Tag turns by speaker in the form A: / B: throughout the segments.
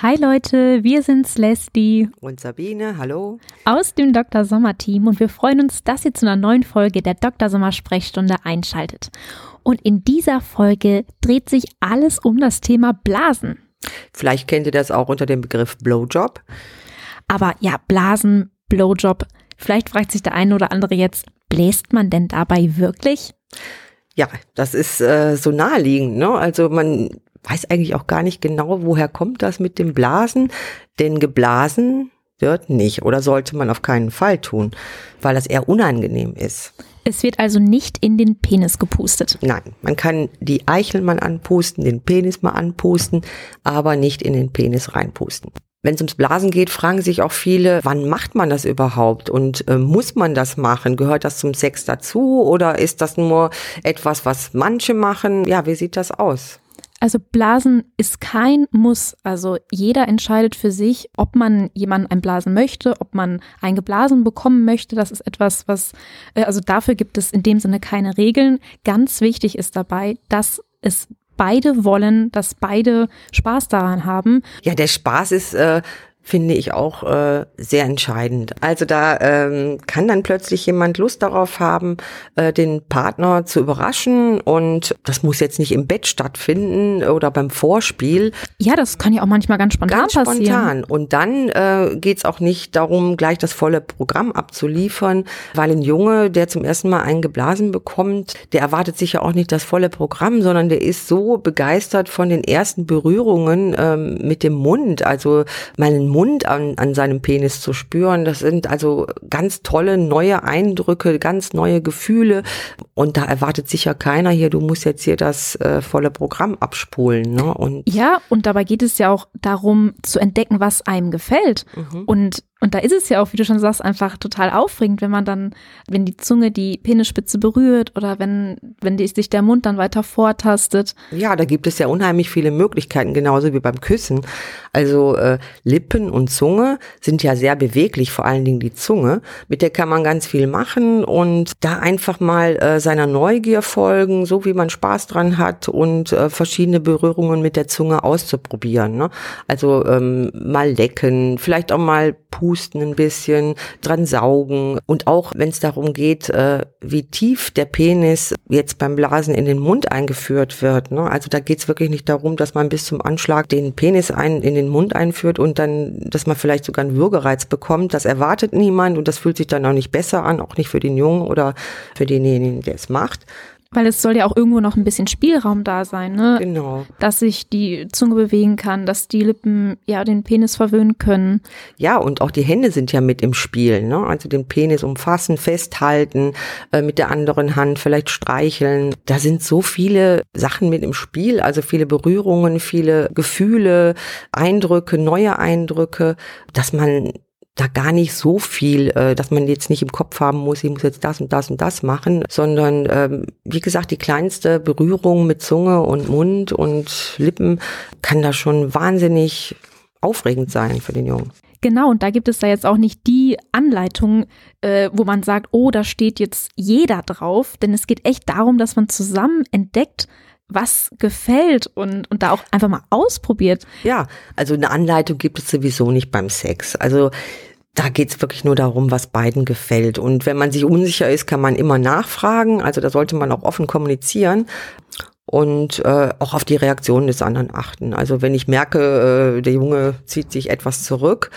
A: Hi Leute, wir sind's Leslie
B: und Sabine, hallo.
A: Aus dem Dr. Sommer Team und wir freuen uns, dass ihr zu einer neuen Folge der Dr. Sommer Sprechstunde einschaltet. Und in dieser Folge dreht sich alles um das Thema Blasen.
B: Vielleicht kennt ihr das auch unter dem Begriff Blowjob.
A: Aber ja, Blasen, Blowjob. Vielleicht fragt sich der eine oder andere jetzt, bläst man denn dabei wirklich?
B: Ja, das ist äh, so naheliegend. Ne? Also man weiß eigentlich auch gar nicht genau, woher kommt das mit dem Blasen, denn geblasen wird nicht oder sollte man auf keinen Fall tun, weil das eher unangenehm ist.
A: Es wird also nicht in den Penis gepustet.
B: Nein, man kann die Eichel mal anpusten, den Penis mal anpusten, aber nicht in den Penis reinpusten. Wenn es ums Blasen geht, fragen sich auch viele, wann macht man das überhaupt und äh, muss man das machen? Gehört das zum Sex dazu oder ist das nur etwas, was manche machen? Ja, wie sieht das aus?
A: Also Blasen ist kein Muss. Also jeder entscheidet für sich, ob man jemanden einblasen möchte, ob man eingeblasen bekommen möchte. Das ist etwas, was, äh, also dafür gibt es in dem Sinne keine Regeln. Ganz wichtig ist dabei, dass es beide wollen, dass beide Spaß daran haben.
B: Ja, der Spaß ist äh, finde ich auch äh, sehr entscheidend. Also da ähm, kann dann plötzlich jemand Lust darauf haben, äh, den Partner zu überraschen und das muss jetzt nicht im Bett stattfinden oder beim Vorspiel.
A: Ja, das kann ja auch manchmal ganz spontan
B: ganz
A: passieren.
B: spontan. Und dann äh, geht es auch nicht darum, gleich das volle Programm abzuliefern, weil ein Junge, der zum ersten Mal einen geblasen bekommt, der erwartet sich ja auch nicht das volle Programm, sondern der ist so begeistert von den ersten Berührungen ähm, mit dem Mund, also meinen Mund Mund an, an seinem Penis zu spüren. Das sind also ganz tolle neue Eindrücke, ganz neue Gefühle. Und da erwartet sicher keiner hier, du musst jetzt hier das äh, volle Programm abspulen. Ne?
A: Und ja, und dabei geht es ja auch darum zu entdecken, was einem gefällt. Mhm. Und und da ist es ja auch, wie du schon sagst, einfach total aufregend, wenn man dann, wenn die Zunge die Penisspitze berührt oder wenn, wenn die, sich der Mund dann weiter vortastet.
B: Ja, da gibt es ja unheimlich viele Möglichkeiten, genauso wie beim Küssen. Also äh, Lippen und Zunge sind ja sehr beweglich, vor allen Dingen die Zunge. Mit der kann man ganz viel machen und da einfach mal äh, seiner Neugier folgen, so wie man Spaß dran hat und äh, verschiedene Berührungen mit der Zunge auszuprobieren. Ne? Also ähm, mal lecken, vielleicht auch mal pusten husten ein bisschen, dran saugen. Und auch wenn es darum geht, äh, wie tief der Penis jetzt beim Blasen in den Mund eingeführt wird. Ne? Also da geht es wirklich nicht darum, dass man bis zum Anschlag den Penis ein, in den Mund einführt und dann, dass man vielleicht sogar einen Würgereiz bekommt. Das erwartet niemand und das fühlt sich dann auch nicht besser an, auch nicht für den Jungen oder für denjenigen, der es macht.
A: Weil es soll ja auch irgendwo noch ein bisschen Spielraum da sein, ne?
B: Genau.
A: Dass sich die Zunge bewegen kann, dass die Lippen ja den Penis verwöhnen können.
B: Ja, und auch die Hände sind ja mit im Spiel, ne? Also den Penis umfassen, festhalten, äh, mit der anderen Hand vielleicht streicheln. Da sind so viele Sachen mit im Spiel, also viele Berührungen, viele Gefühle, Eindrücke, neue Eindrücke, dass man da gar nicht so viel, äh, dass man jetzt nicht im Kopf haben muss, ich muss jetzt das und das und das machen, sondern ähm, wie gesagt, die kleinste Berührung mit Zunge und Mund und Lippen kann da schon wahnsinnig aufregend sein für den Jungen.
A: Genau, und da gibt es da jetzt auch nicht die Anleitung, äh, wo man sagt, oh, da steht jetzt jeder drauf, denn es geht echt darum, dass man zusammen entdeckt, was gefällt und, und da auch einfach mal ausprobiert.
B: Ja, also eine Anleitung gibt es sowieso nicht beim Sex. Also da geht's wirklich nur darum, was beiden gefällt. Und wenn man sich unsicher ist, kann man immer nachfragen. Also da sollte man auch offen kommunizieren und äh, auch auf die Reaktionen des anderen achten. Also wenn ich merke, äh, der Junge zieht sich etwas zurück,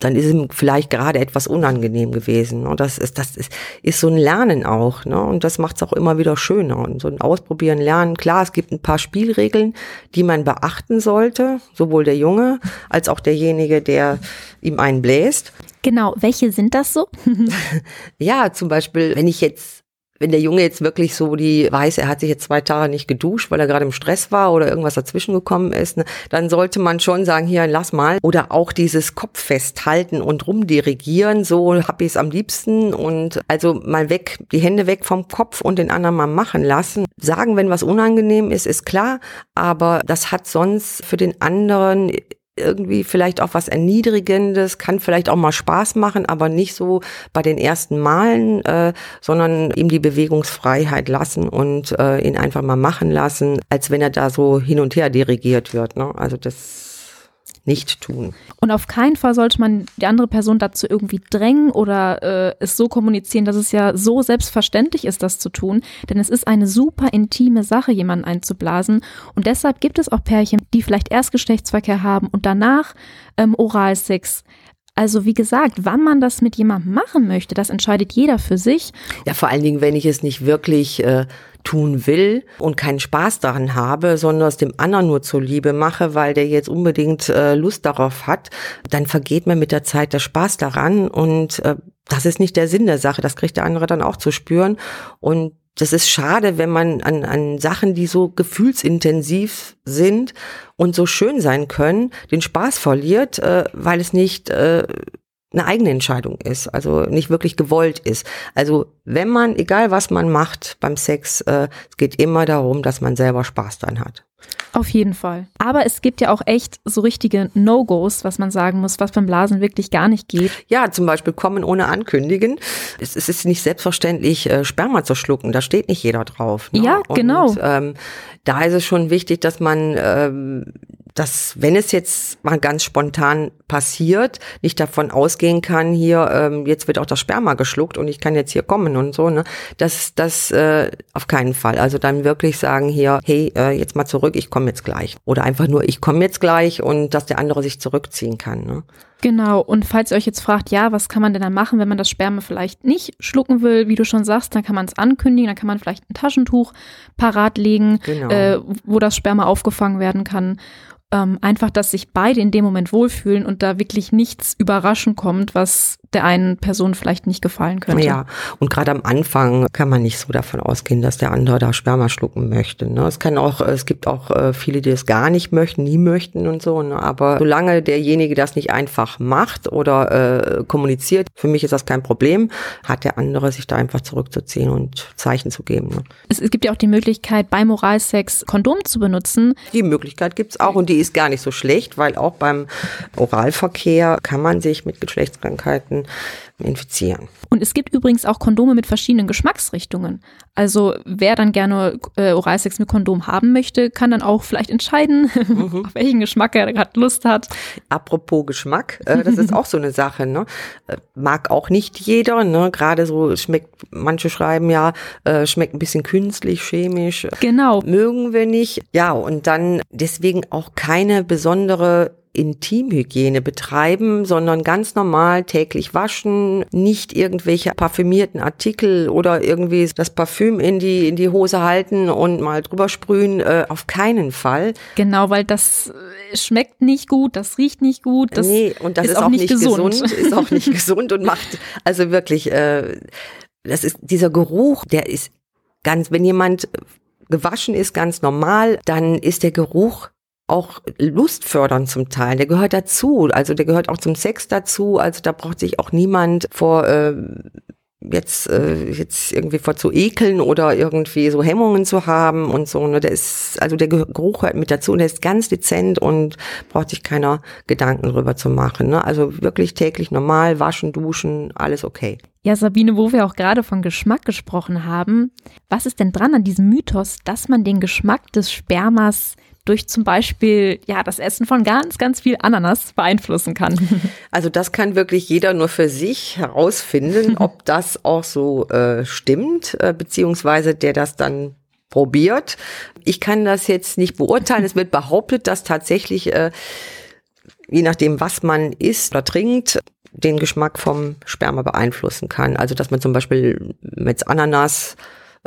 B: dann ist ihm vielleicht gerade etwas unangenehm gewesen. Und das ist, das ist, ist so ein Lernen auch. Ne? Und das macht es auch immer wieder schöner. Und so ein Ausprobieren, Lernen. Klar, es gibt ein paar Spielregeln, die man beachten sollte, sowohl der Junge als auch derjenige, der ihm einen bläst.
A: Genau, welche sind das so?
B: ja, zum Beispiel, wenn ich jetzt wenn der Junge jetzt wirklich so die weiß, er hat sich jetzt zwei Tage nicht geduscht, weil er gerade im Stress war oder irgendwas dazwischen gekommen ist, ne, dann sollte man schon sagen, hier, lass mal. Oder auch dieses Kopf festhalten und rumdirigieren, so hab ich es am liebsten. Und also mal weg, die Hände weg vom Kopf und den anderen mal machen lassen. Sagen, wenn was unangenehm ist, ist klar, aber das hat sonst für den anderen irgendwie vielleicht auch was Erniedrigendes, kann vielleicht auch mal Spaß machen, aber nicht so bei den ersten Malen, äh, sondern ihm die Bewegungsfreiheit lassen und äh, ihn einfach mal machen lassen, als wenn er da so hin und her dirigiert wird. Ne? Also das nicht tun.
A: Und auf keinen Fall sollte man die andere Person dazu irgendwie drängen oder äh, es so kommunizieren, dass es ja so selbstverständlich ist, das zu tun. Denn es ist eine super intime Sache, jemanden einzublasen. Und deshalb gibt es auch Pärchen, die vielleicht erst Geschlechtsverkehr haben und danach ähm, Oralsex. Also wie gesagt, wann man das mit jemandem machen möchte, das entscheidet jeder für sich.
B: Ja, vor allen Dingen, wenn ich es nicht wirklich äh, tun will und keinen Spaß daran habe, sondern es dem anderen nur zuliebe mache, weil der jetzt unbedingt äh, Lust darauf hat, dann vergeht mir mit der Zeit der Spaß daran und äh, das ist nicht der Sinn der Sache. Das kriegt der andere dann auch zu spüren und das ist schade, wenn man an, an Sachen, die so gefühlsintensiv sind und so schön sein können, den Spaß verliert, äh, weil es nicht äh, eine eigene Entscheidung ist, also nicht wirklich gewollt ist. Also wenn man, egal was man macht beim Sex, äh, es geht immer darum, dass man selber Spaß dran hat.
A: Auf jeden Fall. Aber es gibt ja auch echt so richtige No-Gos, was man sagen muss, was beim Blasen wirklich gar nicht geht.
B: Ja, zum Beispiel kommen ohne Ankündigen. Es, es ist nicht selbstverständlich, äh, Sperma zu schlucken. Da steht nicht jeder drauf.
A: Ne? Ja, genau.
B: Und, ähm, da ist es schon wichtig, dass man ähm, dass wenn es jetzt mal ganz spontan passiert, nicht davon ausgehen kann, hier, ähm, jetzt wird auch das Sperma geschluckt und ich kann jetzt hier kommen und so, ne? Das, das äh, auf keinen Fall. Also dann wirklich sagen hier, hey, äh, jetzt mal zurück, ich komme jetzt gleich. Oder einfach nur, ich komme jetzt gleich und dass der andere sich zurückziehen kann. Ne?
A: Genau, und falls ihr euch jetzt fragt, ja, was kann man denn dann machen, wenn man das Sperma vielleicht nicht schlucken will, wie du schon sagst, dann kann man es ankündigen, dann kann man vielleicht ein Taschentuch parat legen, genau. äh, wo das Sperma aufgefangen werden kann ähm, einfach, dass sich beide in dem Moment wohlfühlen und da wirklich nichts überraschend kommt, was der einen Person vielleicht nicht gefallen könnte.
B: Ja, und gerade am Anfang kann man nicht so davon ausgehen, dass der andere da Sperma schlucken möchte. Ne? Es kann auch, es gibt auch äh, viele, die es gar nicht möchten, nie möchten und so. Ne? Aber solange derjenige das nicht einfach macht oder äh, kommuniziert, für mich ist das kein Problem, hat der andere sich da einfach zurückzuziehen und Zeichen zu geben. Ne?
A: Es, es gibt ja auch die Möglichkeit, beim Oralsex Kondom zu benutzen.
B: Die Möglichkeit gibt's auch und die ist gar nicht so schlecht, weil auch beim Oralverkehr kann man sich mit Geschlechtskrankheiten infizieren.
A: Und es gibt übrigens auch Kondome mit verschiedenen Geschmacksrichtungen. Also wer dann gerne äh, Oralsex mit Kondom haben möchte, kann dann auch vielleicht entscheiden, mhm. auf welchen Geschmack er gerade Lust hat.
B: Apropos Geschmack, äh, das ist auch so eine Sache. Ne? Äh, mag auch nicht jeder. Ne? Gerade so schmeckt, manche schreiben ja, äh, schmeckt ein bisschen künstlich, chemisch.
A: Genau.
B: Mögen wir nicht. Ja, und dann deswegen auch keine besondere Intimhygiene betreiben, sondern ganz normal täglich waschen, nicht irgendwelche parfümierten Artikel oder irgendwie das Parfüm in die in die Hose halten und mal drüber sprühen, äh, auf keinen Fall.
A: Genau, weil das äh, schmeckt nicht gut, das riecht nicht gut, das
B: nee, und das ist, ist auch, auch, nicht gesund. gesund, ist auch nicht gesund und macht also wirklich äh, das ist dieser Geruch, der ist ganz, wenn jemand gewaschen ist, ganz normal, dann ist der Geruch auch lustfördernd zum Teil. Der gehört dazu. Also der gehört auch zum Sex dazu. Also da braucht sich auch niemand vor äh, jetzt äh, jetzt irgendwie vor zu ekeln oder irgendwie so Hemmungen zu haben und so. Ne? Der ist also der Geruch hört mit dazu und der ist ganz dezent und braucht sich keiner Gedanken drüber zu machen. Ne? Also wirklich täglich normal waschen, duschen, alles okay.
A: Ja, Sabine, wo wir auch gerade von Geschmack gesprochen haben, was ist denn dran an diesem Mythos, dass man den Geschmack des Spermas durch zum Beispiel ja das Essen von ganz, ganz viel Ananas beeinflussen kann.
B: Also das kann wirklich jeder nur für sich herausfinden, ob das auch so äh, stimmt, äh, beziehungsweise der das dann probiert. Ich kann das jetzt nicht beurteilen. Es wird behauptet, dass tatsächlich, äh, je nachdem, was man isst oder trinkt, den Geschmack vom Sperma beeinflussen kann. Also dass man zum Beispiel mit Ananas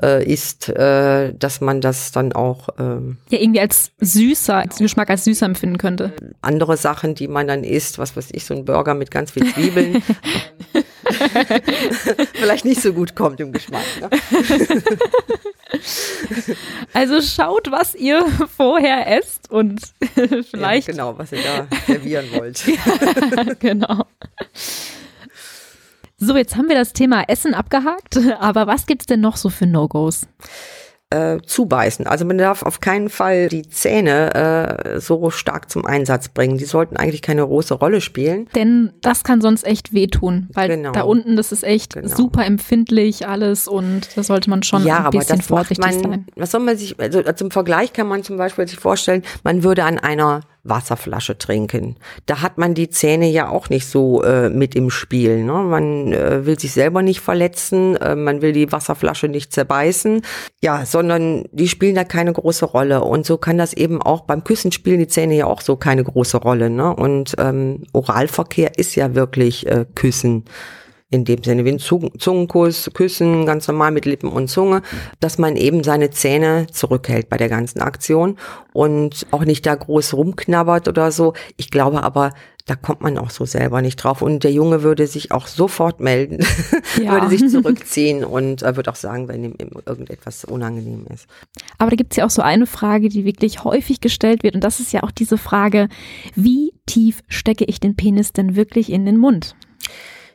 B: äh, ist, äh, dass man das dann auch ähm,
A: ja irgendwie als süßer, als Geschmack als süßer empfinden könnte.
B: Andere Sachen, die man dann isst, was weiß ich, so ein Burger mit ganz viel Zwiebeln. vielleicht nicht so gut kommt im Geschmack. Ne?
A: Also schaut, was ihr vorher esst und vielleicht.
B: Ja, genau, was ihr da servieren wollt.
A: ja, genau. So, jetzt haben wir das Thema Essen abgehakt, aber was gibt's denn noch so für No-Gos?
B: Äh, zubeißen. Also man darf auf keinen Fall die Zähne äh, so stark zum Einsatz bringen. Die sollten eigentlich keine große Rolle spielen.
A: Denn das kann sonst echt wehtun, weil genau. da unten, das ist echt genau. super empfindlich alles und da sollte man schon ja, ein bisschen vorsichtig
B: man,
A: sein.
B: Was soll man sich, also zum Vergleich kann man zum Beispiel sich vorstellen, man würde an einer Wasserflasche trinken. Da hat man die Zähne ja auch nicht so äh, mit im Spiel. Ne? Man äh, will sich selber nicht verletzen, äh, man will die Wasserflasche nicht zerbeißen, ja, sondern die spielen da keine große Rolle. Und so kann das eben auch beim Küssen spielen die Zähne ja auch so keine große Rolle. Ne? Und ähm, Oralverkehr ist ja wirklich äh, Küssen in dem Sinne wie ein Zungenkuss, Küssen, ganz normal mit Lippen und Zunge, dass man eben seine Zähne zurückhält bei der ganzen Aktion und auch nicht da groß rumknabbert oder so. Ich glaube aber, da kommt man auch so selber nicht drauf. Und der Junge würde sich auch sofort melden, ja. würde sich zurückziehen und äh, würde auch sagen, wenn ihm irgendetwas unangenehm ist.
A: Aber da gibt es ja auch so eine Frage, die wirklich häufig gestellt wird. Und das ist ja auch diese Frage, wie tief stecke ich den Penis denn wirklich in den Mund?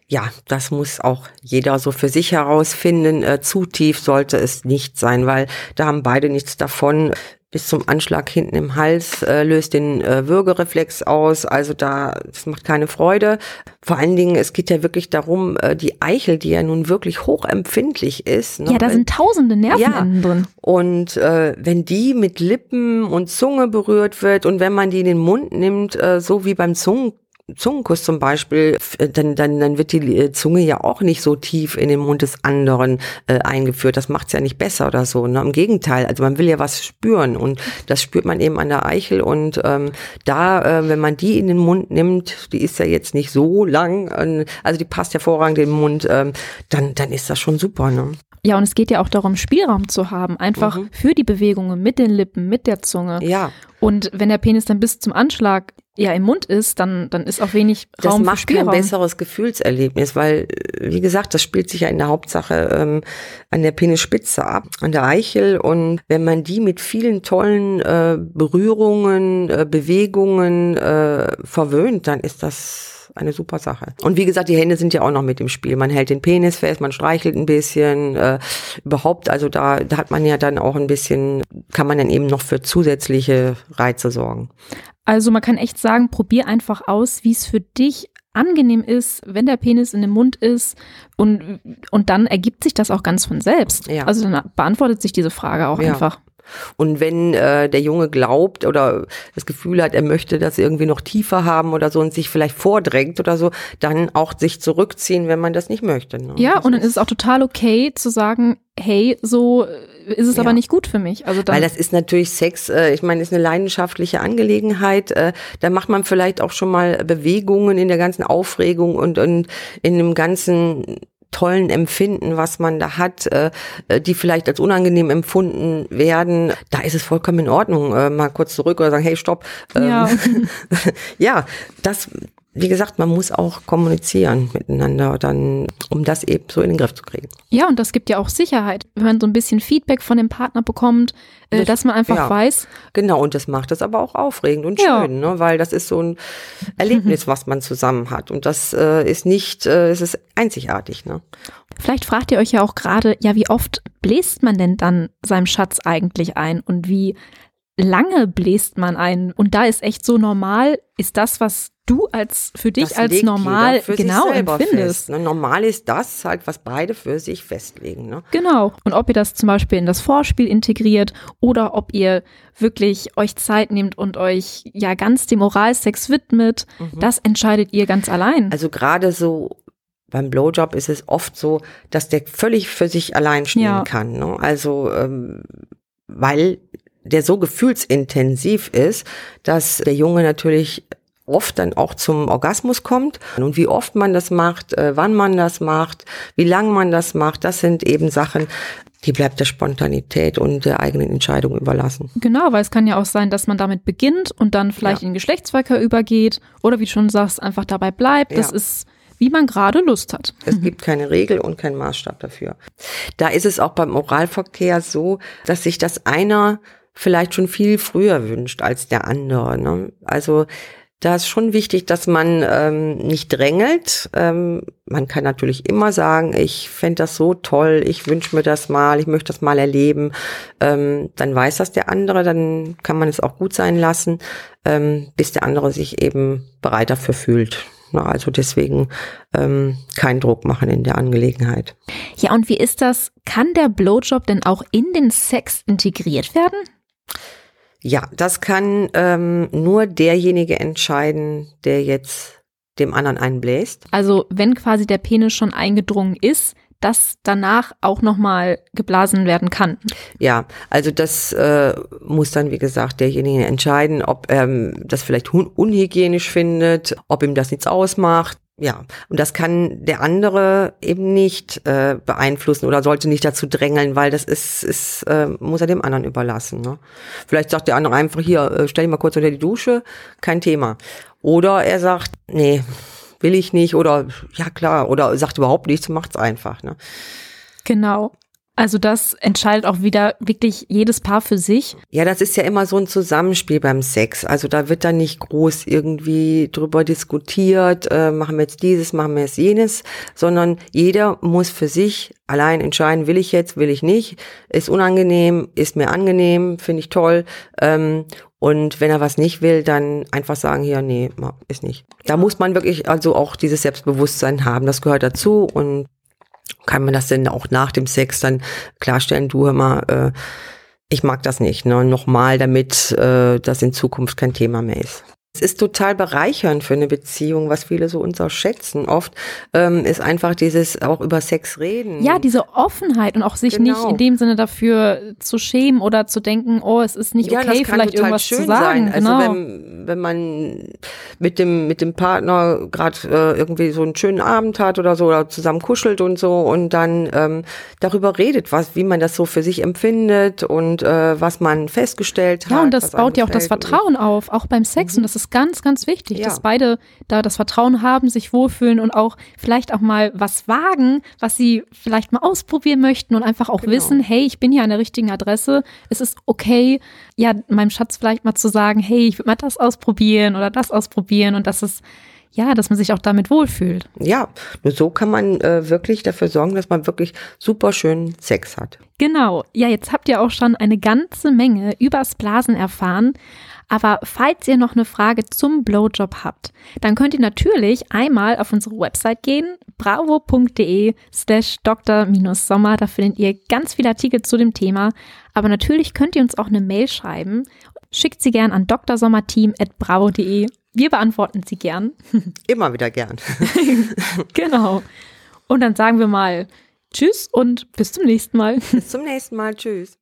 B: Ja, das muss auch jeder so für sich herausfinden. Äh, zu tief sollte es nicht sein, weil da haben beide nichts davon. Bis zum Anschlag hinten im Hals äh, löst den äh, Würgereflex aus. Also da, das macht keine Freude. Vor allen Dingen, es geht ja wirklich darum, äh, die Eichel, die ja nun wirklich hochempfindlich ist.
A: Ne? Ja, da sind tausende Nerven ja. drin.
B: Und äh, wenn die mit Lippen und Zunge berührt wird und wenn man die in den Mund nimmt, äh, so wie beim Zungen Zungenkuss zum Beispiel, äh, dann, dann, dann wird die äh, Zunge ja auch nicht so tief in den Mund des anderen äh, eingeführt. Das macht's ja nicht besser oder so. Ne? Im Gegenteil, also man will ja was spüren und das spürt man eben an der Eichel und ähm, da, äh, wenn man die in den Mund nimmt, die ist ja jetzt nicht so lang, äh, also die passt hervorragend in den Mund, äh, dann, dann ist das schon super. Ne?
A: Ja, und es geht ja auch darum, Spielraum zu haben, einfach mhm. für die Bewegungen mit den Lippen, mit der Zunge.
B: Ja.
A: Und wenn der Penis dann bis zum Anschlag ja im Mund ist, dann, dann ist auch wenig Raum
B: Das macht kein besseres Gefühlserlebnis, weil, wie gesagt, das spielt sich ja in der Hauptsache ähm, an der Penisspitze ab, an der Eichel. Und wenn man die mit vielen tollen äh, Berührungen, äh, Bewegungen äh, verwöhnt, dann ist das eine super Sache. Und wie gesagt, die Hände sind ja auch noch mit im Spiel. Man hält den Penis fest, man streichelt ein bisschen, äh, überhaupt, also da, da hat man ja dann auch ein bisschen, kann man dann eben noch für zusätzliche Reize sorgen.
A: Also man kann echt sagen, probier einfach aus, wie es für dich angenehm ist, wenn der Penis in dem Mund ist und, und dann ergibt sich das auch ganz von selbst. Ja. Also dann beantwortet sich diese Frage auch ja. einfach.
B: Und wenn äh, der Junge glaubt oder das Gefühl hat, er möchte das irgendwie noch tiefer haben oder so und sich vielleicht vordrängt oder so, dann auch sich zurückziehen, wenn man das nicht möchte. Ne?
A: Ja, das und dann ist es auch total okay zu sagen, hey, so ist es ja. aber nicht gut für mich. Also
B: Weil das ist natürlich Sex, äh, ich meine, ist eine leidenschaftliche Angelegenheit. Äh, da macht man vielleicht auch schon mal Bewegungen in der ganzen Aufregung und, und in dem ganzen tollen Empfinden, was man da hat, äh, die vielleicht als unangenehm empfunden werden, da ist es vollkommen in Ordnung, äh, mal kurz zurück oder sagen, hey, stopp. Ähm, ja, ja das, wie gesagt, man muss auch kommunizieren miteinander, dann, um das eben so in den Griff zu kriegen.
A: Ja, und das gibt ja auch Sicherheit, wenn man so ein bisschen Feedback von dem Partner bekommt, äh, das, dass man einfach ja, weiß.
B: Genau, und das macht es aber auch aufregend und ja. schön, ne? weil das ist so ein Erlebnis, was man zusammen hat. Und das äh, ist nicht, äh, es ist einzigartig. Ne?
A: Vielleicht fragt ihr euch ja auch gerade, ja, wie oft bläst man denn dann seinem Schatz eigentlich ein und wie lange bläst man ein? Und da ist echt so normal, ist das, was du als für dich das als normal genau empfindest.
B: Fest, ne? Normal ist das halt, was beide für sich festlegen. Ne?
A: Genau. Und ob ihr das zum Beispiel in das Vorspiel integriert oder ob ihr wirklich euch Zeit nehmt und euch ja ganz dem Oralsex widmet, mhm. das entscheidet ihr ganz allein.
B: Also gerade so beim Blowjob ist es oft so, dass der völlig für sich allein stehen ja. kann. Ne? Also ähm, weil der so gefühlsintensiv ist, dass der Junge natürlich oft dann auch zum Orgasmus kommt. Und wie oft man das macht, äh, wann man das macht, wie lang man das macht, das sind eben Sachen, die bleibt der Spontanität und der eigenen Entscheidung überlassen.
A: Genau, weil es kann ja auch sein, dass man damit beginnt und dann vielleicht ja. in Geschlechtsverkehr übergeht oder wie du schon sagst, einfach dabei bleibt. Das ja. ist wie man gerade Lust hat.
B: Es gibt keine Regel und keinen Maßstab dafür. Da ist es auch beim Oralverkehr so, dass sich das einer vielleicht schon viel früher wünscht als der andere. Ne? Also da ist schon wichtig, dass man ähm, nicht drängelt. Ähm, man kann natürlich immer sagen, ich fände das so toll, ich wünsche mir das mal, ich möchte das mal erleben. Ähm, dann weiß das der andere, dann kann man es auch gut sein lassen, ähm, bis der andere sich eben bereit dafür fühlt. Na, also deswegen ähm, keinen Druck machen in der Angelegenheit.
A: Ja, und wie ist das? Kann der Blowjob denn auch in den Sex integriert werden?
B: Ja, das kann ähm, nur derjenige entscheiden, der jetzt dem anderen einbläst.
A: Also wenn quasi der Penis schon eingedrungen ist, dass danach auch nochmal geblasen werden kann.
B: Ja, also das äh, muss dann, wie gesagt, derjenige entscheiden, ob er ähm, das vielleicht un unhygienisch findet, ob ihm das nichts ausmacht. Ja, und das kann der andere eben nicht äh, beeinflussen oder sollte nicht dazu drängeln, weil das ist, ist äh, muss er dem anderen überlassen. Ne? Vielleicht sagt der andere einfach hier, äh, stell dich mal kurz unter die Dusche, kein Thema. Oder er sagt, nee, will ich nicht oder ja klar oder sagt überhaupt nichts, macht's einfach. Ne?
A: Genau. Also das entscheidet auch wieder wirklich jedes Paar für sich.
B: Ja, das ist ja immer so ein Zusammenspiel beim Sex. Also da wird dann nicht groß irgendwie drüber diskutiert, äh, machen wir jetzt dieses, machen wir jetzt jenes, sondern jeder muss für sich allein entscheiden, will ich jetzt, will ich nicht, ist unangenehm, ist mir angenehm, finde ich toll. Ähm, und wenn er was nicht will, dann einfach sagen, hier, nee, ist nicht. Da muss man wirklich also auch dieses Selbstbewusstsein haben. Das gehört dazu und kann man das denn auch nach dem Sex dann klarstellen, du hör mal, äh, ich mag das nicht, ne? Nochmal, damit äh, das in Zukunft kein Thema mehr ist. Es ist total bereichernd für eine Beziehung, was viele so unterschätzen. Oft ähm, ist einfach dieses auch über Sex reden.
A: Ja, diese Offenheit und auch sich genau. nicht in dem Sinne dafür zu schämen oder zu denken, oh, es ist nicht ja, okay, vielleicht irgendwas zu sagen.
B: Sein. Also genau. wenn, wenn man mit dem mit dem Partner gerade äh, irgendwie so einen schönen Abend hat oder so oder zusammen kuschelt und so und dann ähm, darüber redet, was wie man das so für sich empfindet und äh, was man festgestellt hat.
A: Ja, und das baut ja auch das Vertrauen auf, auch beim Sex mhm. und das ist ganz, ganz wichtig, ja. dass beide da das Vertrauen haben, sich wohlfühlen und auch vielleicht auch mal was wagen, was sie vielleicht mal ausprobieren möchten und einfach auch genau. wissen, hey, ich bin hier an der richtigen Adresse. Es ist okay, ja, meinem Schatz vielleicht mal zu sagen, hey, ich würde mal das ausprobieren oder das ausprobieren und das ist ja, dass man sich auch damit wohlfühlt.
B: Ja, nur so kann man äh, wirklich dafür sorgen, dass man wirklich super schön Sex hat.
A: Genau. Ja, jetzt habt ihr auch schon eine ganze Menge übers Blasen erfahren. Aber falls ihr noch eine Frage zum Blowjob habt, dann könnt ihr natürlich einmal auf unsere Website gehen, bravo.de slash dr-sommer. Da findet ihr ganz viele Artikel zu dem Thema. Aber natürlich könnt ihr uns auch eine Mail schreiben. Schickt sie gern an drsommerteam.bravo.de. Wir beantworten sie gern.
B: Immer wieder gern.
A: genau. Und dann sagen wir mal Tschüss und bis zum nächsten Mal.
B: Bis zum nächsten Mal. Tschüss.